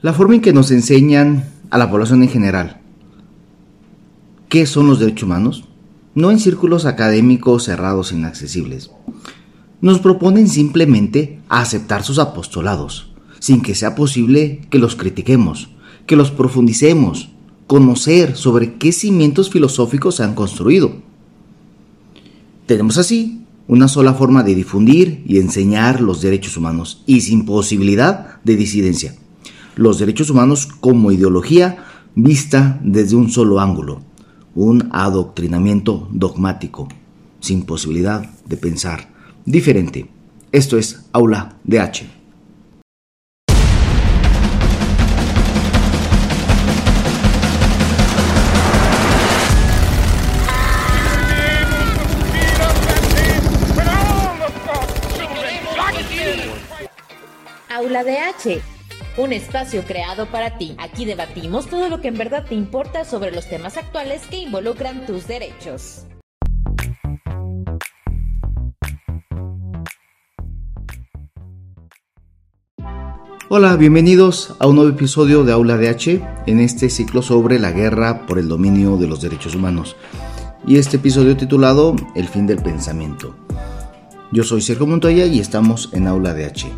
La forma en que nos enseñan a la población en general qué son los derechos humanos, no en círculos académicos cerrados e inaccesibles, nos proponen simplemente aceptar sus apostolados, sin que sea posible que los critiquemos, que los profundicemos, conocer sobre qué cimientos filosóficos se han construido. Tenemos así una sola forma de difundir y enseñar los derechos humanos y sin posibilidad de disidencia. Los derechos humanos como ideología vista desde un solo ángulo, un adoctrinamiento dogmático, sin posibilidad de pensar diferente. Esto es Aula de H. Aula de H, un espacio creado para ti. Aquí debatimos todo lo que en verdad te importa sobre los temas actuales que involucran tus derechos. Hola, bienvenidos a un nuevo episodio de Aula de H en este ciclo sobre la guerra por el dominio de los derechos humanos. Y este episodio titulado El fin del pensamiento. Yo soy Sergio Montoya y estamos en Aula de H.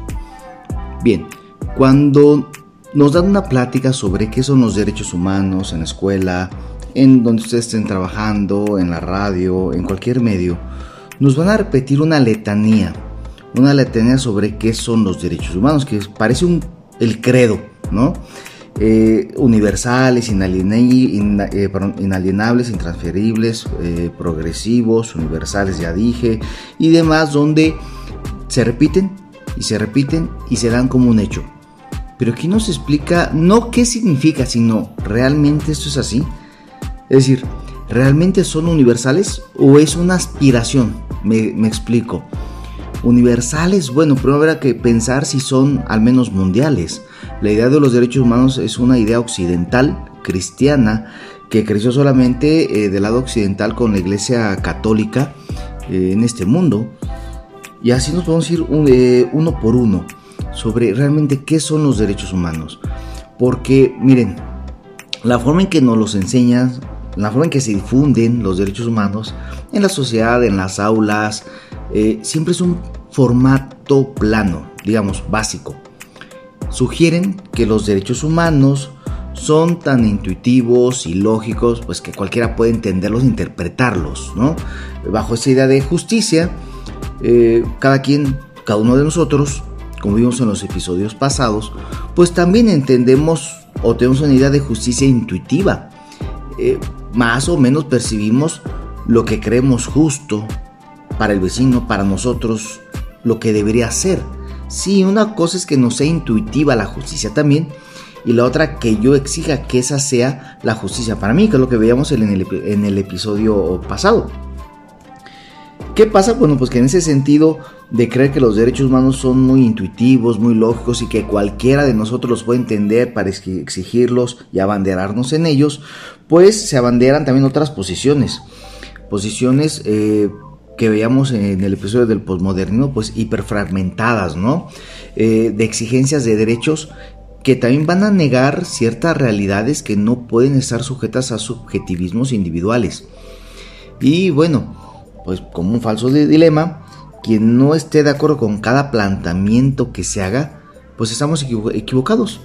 Bien, cuando nos dan una plática sobre qué son los derechos humanos en la escuela, en donde ustedes estén trabajando, en la radio, en cualquier medio, nos van a repetir una letanía, una letanía sobre qué son los derechos humanos, que parece un, el credo, ¿no? Eh, universales, eh, inalienables, intransferibles, eh, progresivos, universales, ya dije, y demás, donde se repiten y se repiten y se dan como un hecho. Pero aquí nos explica no qué significa, sino realmente esto es así. Es decir, ¿realmente son universales o es una aspiración? Me, explico. Universales, bueno, primero habrá que pensar si son al menos mundiales. La idea de los derechos humanos es una idea occidental, cristiana, que creció solamente eh, del lado occidental con la iglesia católica eh, en este mundo. Y así nos podemos ir eh, uno por uno sobre realmente qué son los derechos humanos. Porque, miren, la forma en que nos los enseñan, la forma en que se difunden los derechos humanos en la sociedad, en las aulas, eh, siempre es un formato plano, digamos, básico. Sugieren que los derechos humanos son tan intuitivos y lógicos, pues que cualquiera puede entenderlos e interpretarlos, ¿no? Bajo esa idea de justicia, eh, cada quien, cada uno de nosotros, como vimos en los episodios pasados, pues también entendemos o tenemos una idea de justicia intuitiva. Eh, más o menos percibimos lo que creemos justo para el vecino, para nosotros, lo que debería ser. Sí, una cosa es que no sea intuitiva la justicia también, y la otra que yo exija que esa sea la justicia para mí, que es lo que veíamos en el, en el episodio pasado. ¿Qué pasa? Bueno, pues que en ese sentido de creer que los derechos humanos son muy intuitivos, muy lógicos y que cualquiera de nosotros los puede entender para exigirlos y abanderarnos en ellos, pues se abanderan también otras posiciones. Posiciones eh, que veíamos en el episodio del posmodernismo, pues hiperfragmentadas, ¿no? Eh, de exigencias de derechos que también van a negar ciertas realidades que no pueden estar sujetas a subjetivismos individuales. Y bueno, pues como un falso dilema, quien no esté de acuerdo con cada planteamiento que se haga, pues estamos equivocados.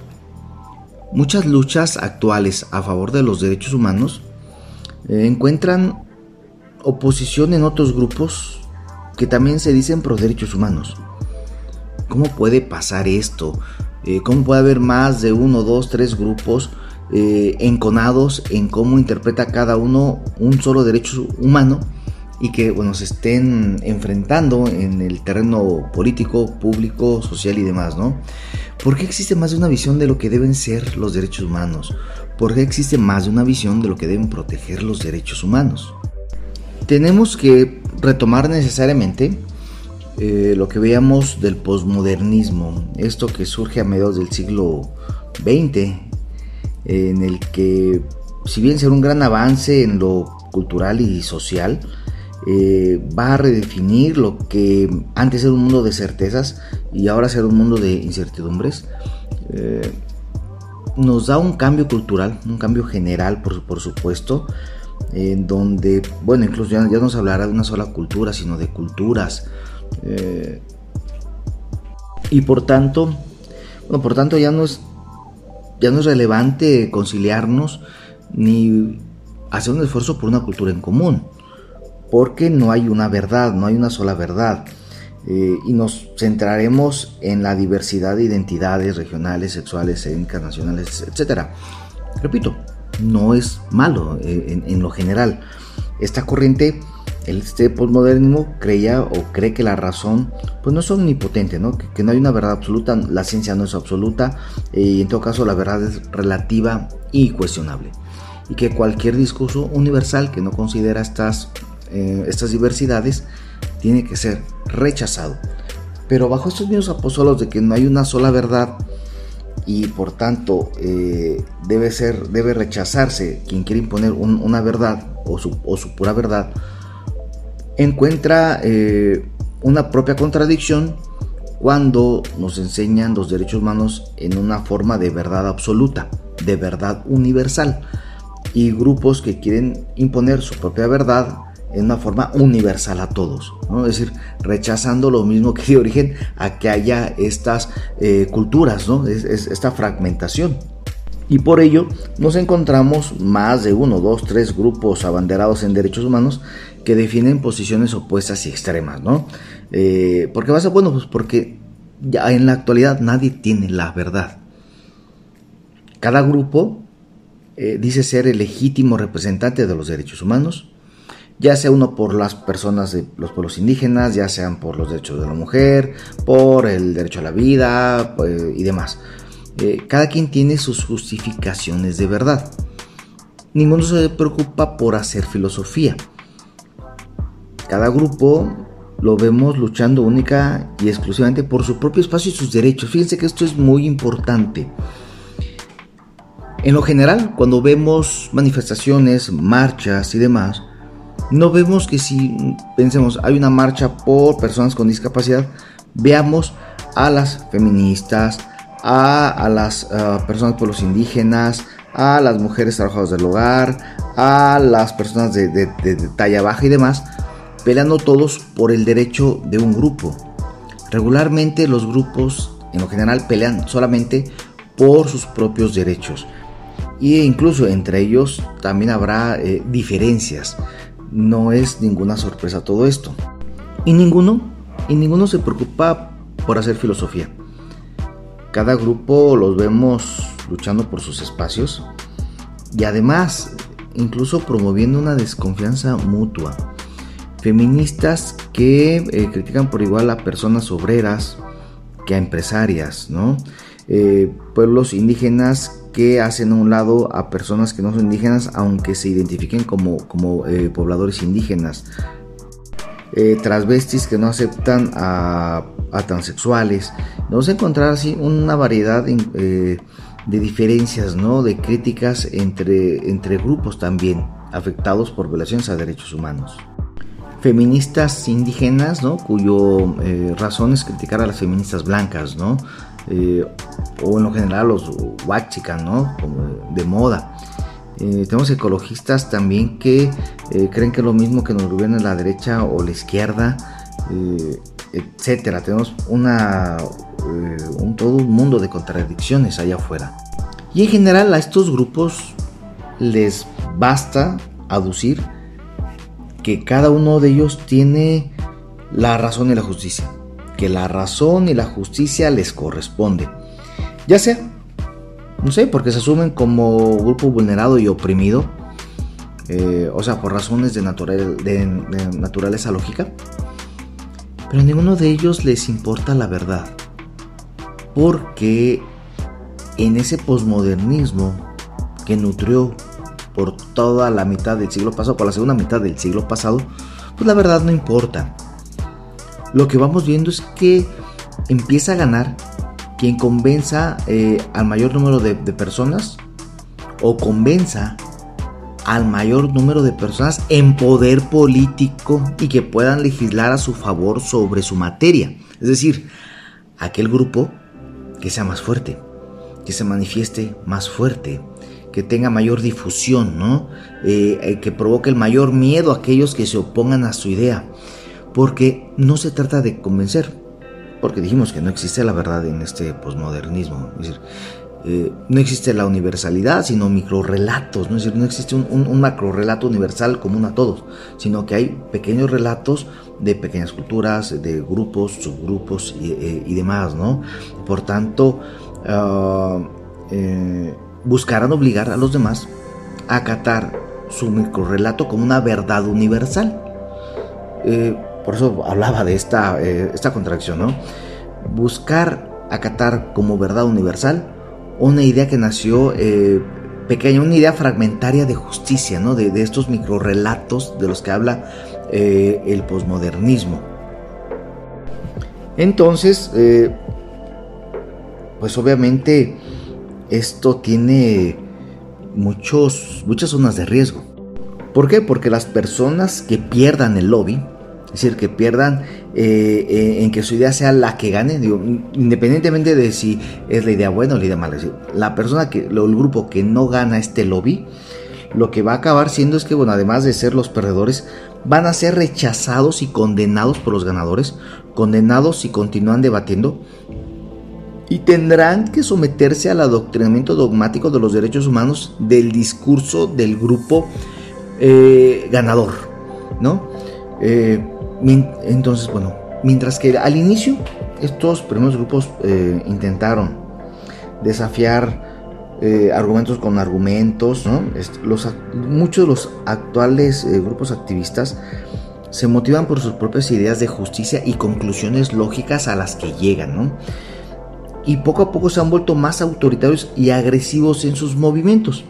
Muchas luchas actuales a favor de los derechos humanos eh, encuentran oposición en otros grupos que también se dicen pro derechos humanos. ¿Cómo puede pasar esto? Eh, ¿Cómo puede haber más de uno, dos, tres grupos eh, enconados en cómo interpreta cada uno un solo derecho humano y que bueno, se estén enfrentando en el terreno político, público, social y demás, ¿no? ¿Por qué existe más de una visión de lo que deben ser los derechos humanos? ¿Por qué existe más de una visión de lo que deben proteger los derechos humanos? Tenemos que retomar necesariamente eh, lo que veíamos del posmodernismo, esto que surge a mediados del siglo XX, en el que, si bien será un gran avance en lo cultural y social, eh, va a redefinir lo que antes era un mundo de certezas y ahora será un mundo de incertidumbres. Eh, nos da un cambio cultural, un cambio general, por, supuesto, en donde, bueno, incluso ya, ya, no se hablará de una sola cultura, sino de culturas. Eh, y por tanto, bueno, por tanto ya no es, ya no es relevante conciliarnos ni hacer un esfuerzo por una cultura en común, porque no hay una verdad, no hay una sola verdad. Eh, y nos centraremos en la diversidad de identidades regionales, sexuales, étnicas, nacionales, etc. Repito, no es malo eh, en, lo general. Esta corriente, este postmodernismo creía o cree que la razón pues no es omnipotente, ¿no? Que, no hay una verdad absoluta, la ciencia no es absoluta eh, y en todo caso la verdad es relativa y cuestionable. Y que cualquier discurso universal que no considera estas, estas diversidades tiene que ser rechazado. Pero bajo estos mismos apóstolos de que no hay una sola verdad y por tanto eh, debe ser debe rechazarse quien quiere imponer una verdad o su, pura verdad encuentra eh, una propia contradicción cuando nos enseñan los derechos humanos en una forma de verdad absoluta, de verdad universal, y grupos que quieren imponer su propia verdad en una forma universal a todos, ¿no? es decir, rechazando lo mismo que de origen a que haya estas eh, culturas, ¿no? Es, esta fragmentación. Y por ello nos encontramos más de uno, dos, tres grupos abanderados en derechos humanos que definen posiciones opuestas y extremas, ¿no? Eh, ¿Por qué pasa? Bueno, pues porque ya en la actualidad nadie tiene la verdad. Cada grupo eh, dice ser el legítimo representante de los derechos humanos, ya sea uno por las personas de los pueblos indígenas, ya sean por los derechos de la mujer, por el derecho a la vida pues, y demás. Eh, cada quien tiene sus justificaciones de verdad. Ninguno se preocupa por hacer filosofía. Cada grupo lo vemos luchando única y exclusivamente por su propio espacio y sus derechos. Fíjense que esto es muy importante. En lo general, cuando vemos manifestaciones, marchas y demás, no vemos que si pensemos hay una marcha por personas con discapacidad, veamos a las feministas, a, las personas por los indígenas, a las mujeres trabajadoras del hogar, a las personas de, de talla baja y demás, peleando todos por el derecho de un grupo. Regularmente los grupos en lo general pelean solamente por sus propios derechos. E incluso entre ellos también habrá eh, diferencias no es ninguna sorpresa todo esto. Y ninguno, y ninguno se preocupa por hacer filosofía. Cada grupo los vemos luchando por sus espacios y además incluso promoviendo una desconfianza mutua. Feministas que eh, critican por igual a personas obreras que a empresarias, ¿no? Eh, pueblos indígenas que hacen a un lado a personas que no son indígenas, aunque se identifiquen como, como eh, pobladores indígenas. Eh, transvestis que no aceptan a, transexuales. Vamos a encontrar así una variedad eh, de diferencias, ¿no? de críticas entre, entre grupos también afectados por violaciones a derechos humanos. Feministas indígenas, ¿no? cuyo razón es criticar a las feministas blancas, ¿no? Eh, o en lo general los huachican, ¿no? Como de moda. Eh, tenemos ecologistas también que eh, creen que lo mismo que nos gobierna la derecha o la izquierda, etcétera. Tenemos una, un, todo un mundo de contradicciones allá afuera. Y en general a estos grupos les basta aducir que cada uno de ellos tiene la razón y la justicia que la razón y la justicia les corresponde. Ya sea, no sé, porque se asumen como grupo vulnerado y oprimido, eh, o sea, por razones de, de, naturaleza lógica, pero a ninguno de ellos les importa la verdad, porque en ese posmodernismo que nutrió por toda la mitad del siglo pasado, por la segunda mitad del siglo pasado, pues la verdad no importa. Lo que vamos viendo es que empieza a ganar quien convenza eh, al mayor número de, personas o convenza al mayor número de personas en poder político y que puedan legislar a su favor sobre su materia. Es decir, aquel grupo que sea más fuerte, que se manifieste más fuerte, que tenga mayor difusión, ¿no? Eh, eh, que provoque el mayor miedo a aquellos que se opongan a su idea, porque no se trata de convencer, porque dijimos que no existe la verdad en este posmodernismo, es decir, eh, no existe la universalidad, sino microrelatos, ¿no? es decir, no existe un, un, macro relato universal común a todos, sino que hay pequeños relatos de pequeñas culturas, de grupos, subgrupos y, demás, ¿no? Por tanto, uh, buscarán obligar a los demás a acatar su microrelato como una verdad universal. Eh, por eso hablaba de esta, eh, esta contracción, ¿no? Buscar acatar como verdad universal una idea que nació eh, pequeña, una idea fragmentaria de justicia, ¿no? De, de estos microrelatos de los que habla el posmodernismo. Entonces, pues obviamente esto tiene muchos, muchas zonas de riesgo. ¿Por qué? Porque las personas que pierdan el lobby, es decir, que pierdan eh, eh, en que su idea sea la que gane, independientemente de si es la idea buena o la idea mala, la persona que, el grupo que no gana este lobby, lo que va a acabar siendo es que, bueno, además de ser los perdedores, van a ser rechazados y condenados por los ganadores, condenados si continúan debatiendo y tendrán que someterse al adoctrinamiento dogmático de los derechos humanos del discurso del grupo eh, ganador, ¿no? Entonces, bueno, mientras que al inicio estos primeros grupos eh, intentaron desafiar argumentos con argumentos, muchos de los actuales grupos activistas se motivan por sus propias ideas de justicia y conclusiones lógicas a las que llegan, ¿no? y poco a poco se han vuelto más autoritarios y agresivos en sus movimientos.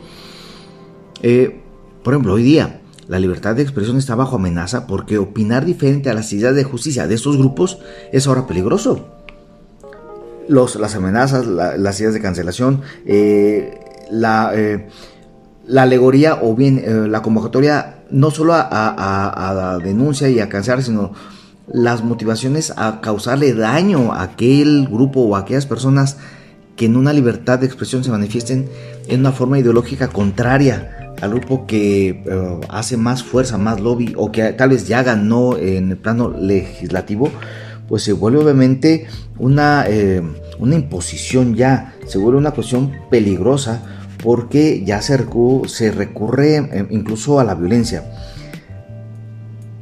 Eh, por ejemplo, hoy día la libertad de expresión está bajo amenaza porque opinar diferente a las ideas de justicia de estos grupos es ahora peligroso. Los, las amenazas, las ideas de cancelación, eh, la, eh, la, alegoría o bien la convocatoria no solo a, a, denuncia y a cancelar, sino las motivaciones a causarle daño a aquel grupo o a aquellas personas que en una libertad de expresión se manifiesten en una forma ideológica contraria al grupo que eh, hace más fuerza, más lobby o que tal vez ya ganó en el plano legislativo, pues se vuelve obviamente una, eh, una imposición ya, se vuelve una cuestión peligrosa porque ya se, recurre eh, incluso a la violencia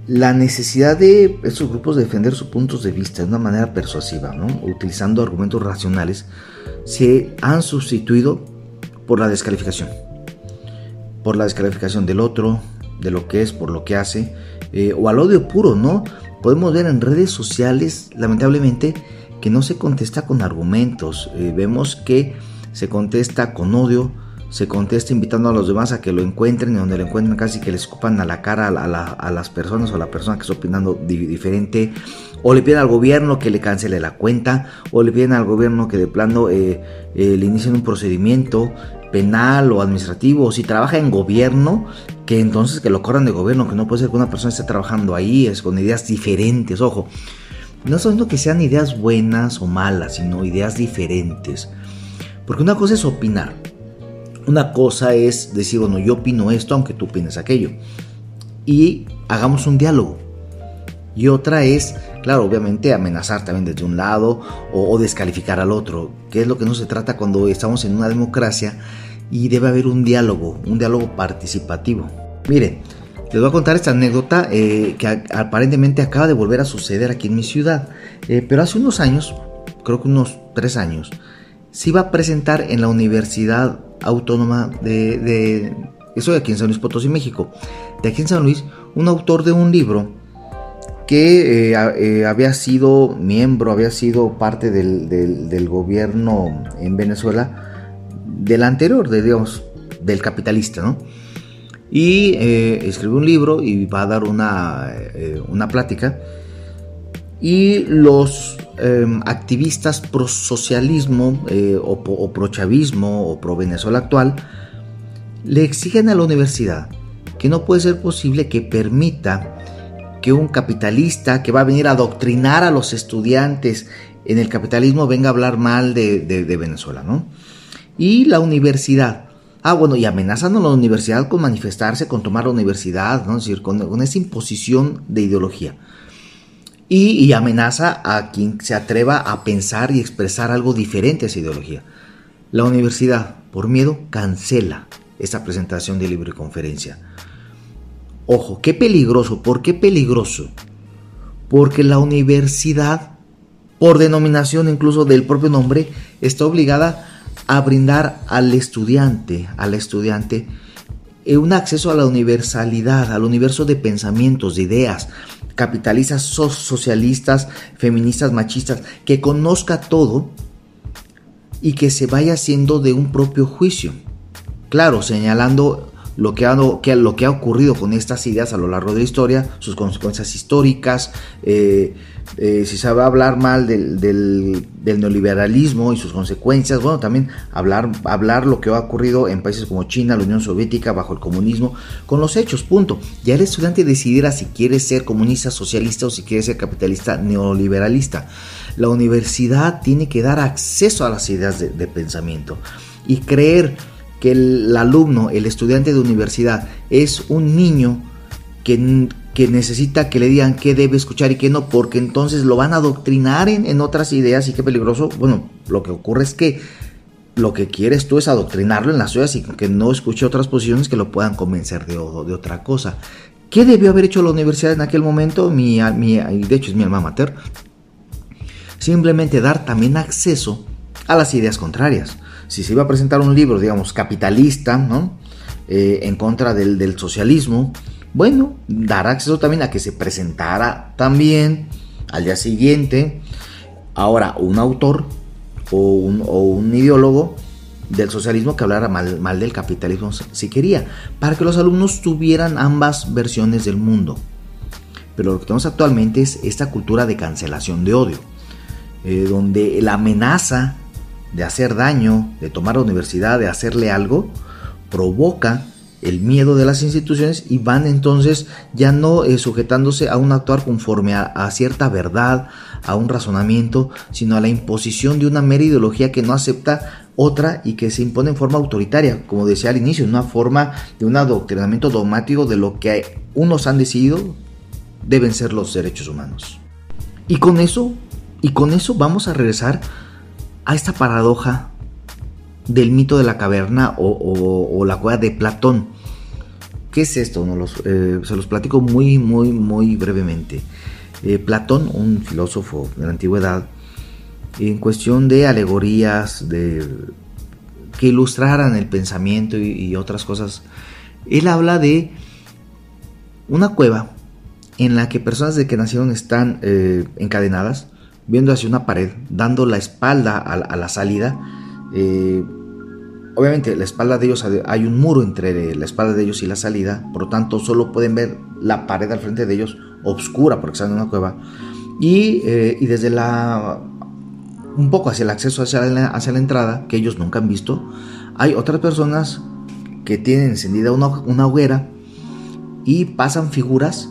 la necesidad de estos grupos de defender sus puntos de vista de una manera persuasiva, utilizando argumentos racionales, se han sustituido por la descalificación. Por la descalificación del otro, de lo que es, por lo que hace, eh, o al odio puro, ¿no? Podemos ver en redes sociales, lamentablemente, que no se contesta con argumentos. Eh, vemos que se contesta con odio, se contesta invitando a los demás a que lo encuentren y donde lo encuentren casi que le escupan a la cara a, las personas o a la persona que está opinando diferente o le piden al gobierno que le cancele la cuenta o le piden al gobierno que de plano eh, le inicien un procedimiento penal o administrativo o si trabaja en gobierno que entonces que lo corran de gobierno que no puede ser que una persona esté trabajando ahí es con ideas diferentes ojo no solo que sean ideas buenas o malas sino ideas diferentes porque una cosa es opinar una cosa es decir, bueno, yo opino esto aunque tú opines aquello. Y hagamos un diálogo. Y otra es, claro, obviamente amenazar también desde un lado o, descalificar al otro, que es lo que no se trata cuando estamos en una democracia y debe haber un diálogo, un diálogo participativo. Miren, les voy a contar esta anécdota eh, que aparentemente acaba de volver a suceder aquí en mi ciudad, eh, pero hace unos años, creo que unos tres años, se iba a presentar en la Universidad Autónoma de, de eso de aquí en San Luis Potosí, México. De aquí en San Luis, un autor de un libro que eh, eh, había sido miembro, había sido parte del, gobierno en Venezuela, del anterior, de, digamos, del capitalista, ¿no? Y eh, escribió un libro y va a dar una, una plática. Y los Em, activistas pro socialismo eh, o, pro chavismo o pro Venezuela actual le exigen a la universidad que no puede ser posible que permita que un capitalista que va a venir a adoctrinar a los estudiantes en el capitalismo venga a hablar mal de, Venezuela, ¿no? Y la universidad. Ah, bueno, y amenazando a la universidad con manifestarse, con tomar la universidad, ¿no? Decir, con, esa imposición de ideología. Y, amenaza a quien se atreva a pensar y expresar algo diferente a esa ideología. La universidad, por miedo, cancela esa presentación de libro y conferencia. Ojo, qué peligroso. ¿Por qué peligroso? Porque la universidad, por denominación incluso del propio nombre, está obligada a brindar al estudiante, al estudiante, eh, un acceso a la universalidad, al universo de pensamientos, de ideas, capitalistas, socialistas, feministas, machistas, que conozca todo y que se vaya haciendo de un propio juicio. Claro, señalando lo que, ha, ocurrido con estas ideas a lo largo de la historia, sus consecuencias históricas, eh, eh, si se va a hablar mal del, neoliberalismo y sus consecuencias, bueno, también hablar, hablar lo que ha ocurrido en países como China, la Unión Soviética, bajo el comunismo, con los hechos, punto. Ya el estudiante decidirá si quiere ser comunista, socialista o si quiere ser capitalista, neoliberalista. La universidad tiene que dar acceso a las ideas de pensamiento y creer que el, alumno, el estudiante de universidad, es un niño que, que, necesita que le digan qué debe escuchar y qué no, porque entonces lo van a adoctrinar en, otras ideas y qué peligroso. Bueno, lo que ocurre es que lo que quieres tú es adoctrinarlo en las ideas y que no escuche otras posiciones que lo puedan convencer de, de otra cosa. ¿Qué debió haber hecho la universidad en aquel momento? Mi, mi, de hecho es mi alma mater. Simplemente dar también acceso a las ideas contrarias si se iba a presentar un libro, digamos, capitalista, ¿no? Eh, en contra del, socialismo, bueno, dar acceso también a que se presentara también al día siguiente, ahora un autor o un, ideólogo del socialismo que hablara mal, mal, del capitalismo si quería, para que los alumnos tuvieran ambas versiones del mundo. Pero lo que tenemos actualmente es esta cultura de cancelación de odio, eh, donde la amenaza de hacer daño, de tomar la universidad, de hacerle algo, provoca el miedo de las instituciones y van entonces ya no eh, sujetándose a un actuar conforme a, cierta verdad, a un razonamiento, sino a la imposición de una mera ideología que no acepta otra y que se impone en forma autoritaria, como decía al inicio, en una forma de un adoctrinamiento dogmático de lo que unos han decidido deben ser los derechos humanos. Y con eso, y con eso vamos a regresar a esta paradoja del mito de la caverna o, la cueva de Platón. ¿Qué es esto? Eh, se los platico muy, muy, muy brevemente. Eh, Platón, un filósofo de la antigüedad, en cuestión de alegorías, de que ilustraran el pensamiento y, otras cosas, él habla de una cueva en la que personas de que nacieron están eh, encadenadas viendo hacia una pared, dando la espalda a, la salida. Eh, obviamente, la espalda de ellos hay un muro entre la espalda de ellos y la salida, por lo tanto, solo pueden ver la pared al frente de ellos oscura porque están en una cueva. Y, eh, y desde la. un poco hacia el acceso hacia la, hacia la entrada, que ellos nunca han visto, hay otras personas que tienen encendida una, una hoguera y pasan figuras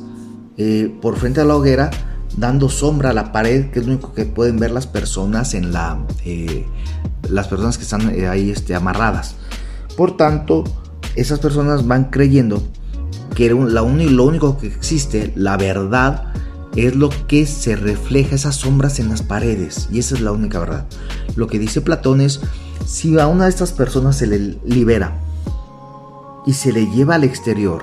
eh, por frente a la hoguera dando sombra a la pared, que es lo único que pueden ver las personas en la eh, las personas que están eh, ahí este, amarradas. Por tanto, esas personas van creyendo que la lo único que existe, la verdad, es lo que se refleja esas sombras en las paredes. Y esa es la única verdad. Lo que dice Platón es, si a una de estas personas se le libera y se le lleva al exterior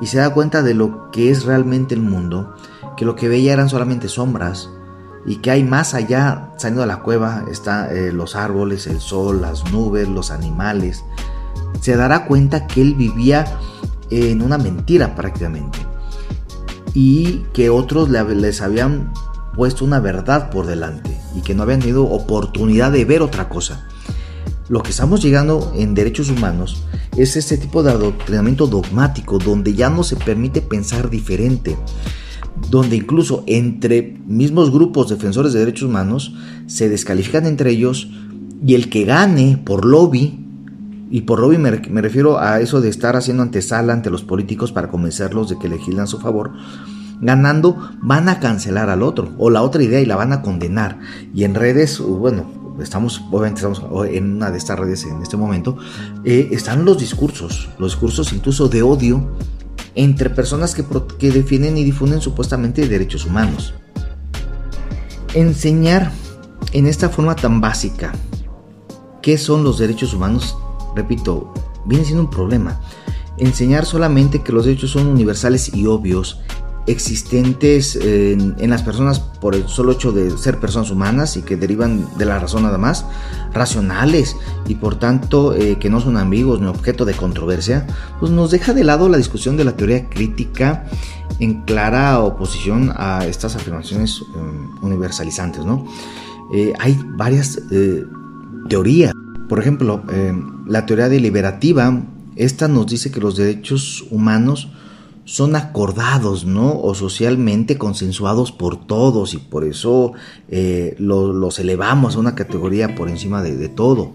y se da cuenta de lo que es realmente el mundo, que lo que veía eran solamente sombras y que hay más allá, saliendo de la cueva, están eh, los árboles, el sol, las nubes, los animales. Se dará cuenta que él vivía en una mentira prácticamente y que otros les habían puesto una verdad por delante y que no habían tenido oportunidad de ver otra cosa. Lo que estamos llegando en derechos humanos es este tipo de adoctrinamiento dogmático donde ya no se permite pensar diferente, donde incluso entre mismos grupos defensores de derechos humanos se descalifican entre ellos y el que gane por lobby, y por lobby me, refiero a eso de estar haciendo antesala ante los políticos para convencerlos de que legislan su favor, ganando van a cancelar al otro o la otra idea y la van a condenar. Y en redes, bueno, estamos, obviamente estamos en una de estas redes en este momento, eh, están los discursos, los discursos incluso de odio entre personas que, defienden y difunden supuestamente derechos humanos. Enseñar en esta forma tan básica qué son los derechos humanos, repito, viene siendo un problema. Enseñar solamente que los derechos son universales y obvios existentes en, las personas por el solo hecho de ser personas humanas y que derivan de la razón nada más, racionales y por tanto eh, que no son amigos ni objeto de controversia, pues nos deja de lado la discusión de la teoría crítica en clara oposición a estas afirmaciones eh, universalizantes. ¿no? Eh, hay varias teorías, por ejemplo, la teoría deliberativa, esta nos dice que los derechos humanos son acordados, ¿no? O socialmente consensuados por todos y por eso eh, los elevamos a una categoría por encima de, todo.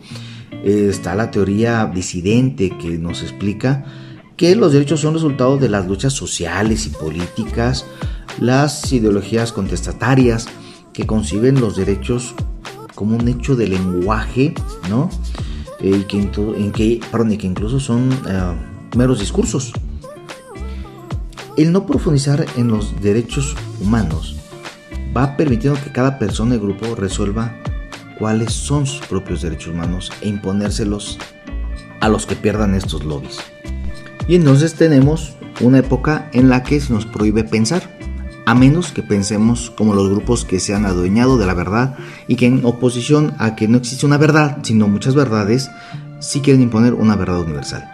Eh, está la teoría disidente que nos explica que los derechos son resultado de las luchas sociales y políticas, las ideologías contestatarias que conciben los derechos como un hecho de lenguaje, ¿no? Eh, en que, que incluso son meros discursos. El no profundizar en los derechos humanos va permitiendo que cada persona y grupo resuelva cuáles son sus propios derechos humanos e imponérselos a los que pierdan estos lobbies. Y entonces tenemos una época en la que se nos prohíbe pensar, a menos que pensemos como los grupos que se han adueñado de la verdad y que en oposición a que no existe una verdad, sino muchas verdades, sí quieren imponer una verdad universal,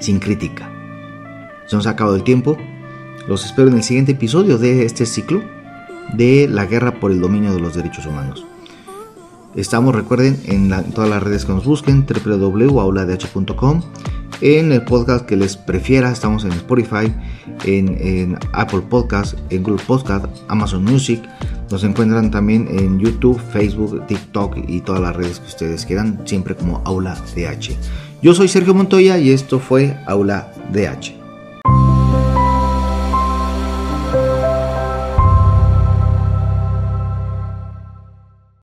sin crítica. Se nos ha acabado el tiempo, los espero en el siguiente episodio de este ciclo de la guerra por el dominio de los derechos humanos. Estamos, recuerden, en, todas las redes que nos busquen, www.auladh.com, en el podcast que les prefiera, estamos en Spotify, en, Apple Podcast, en Google Podcast, Amazon Music, nos encuentran también en YouTube, Facebook, TikTok y todas las redes que ustedes quieran, siempre como Aula DH. Yo soy Sergio Montoya y esto fue Aula DH.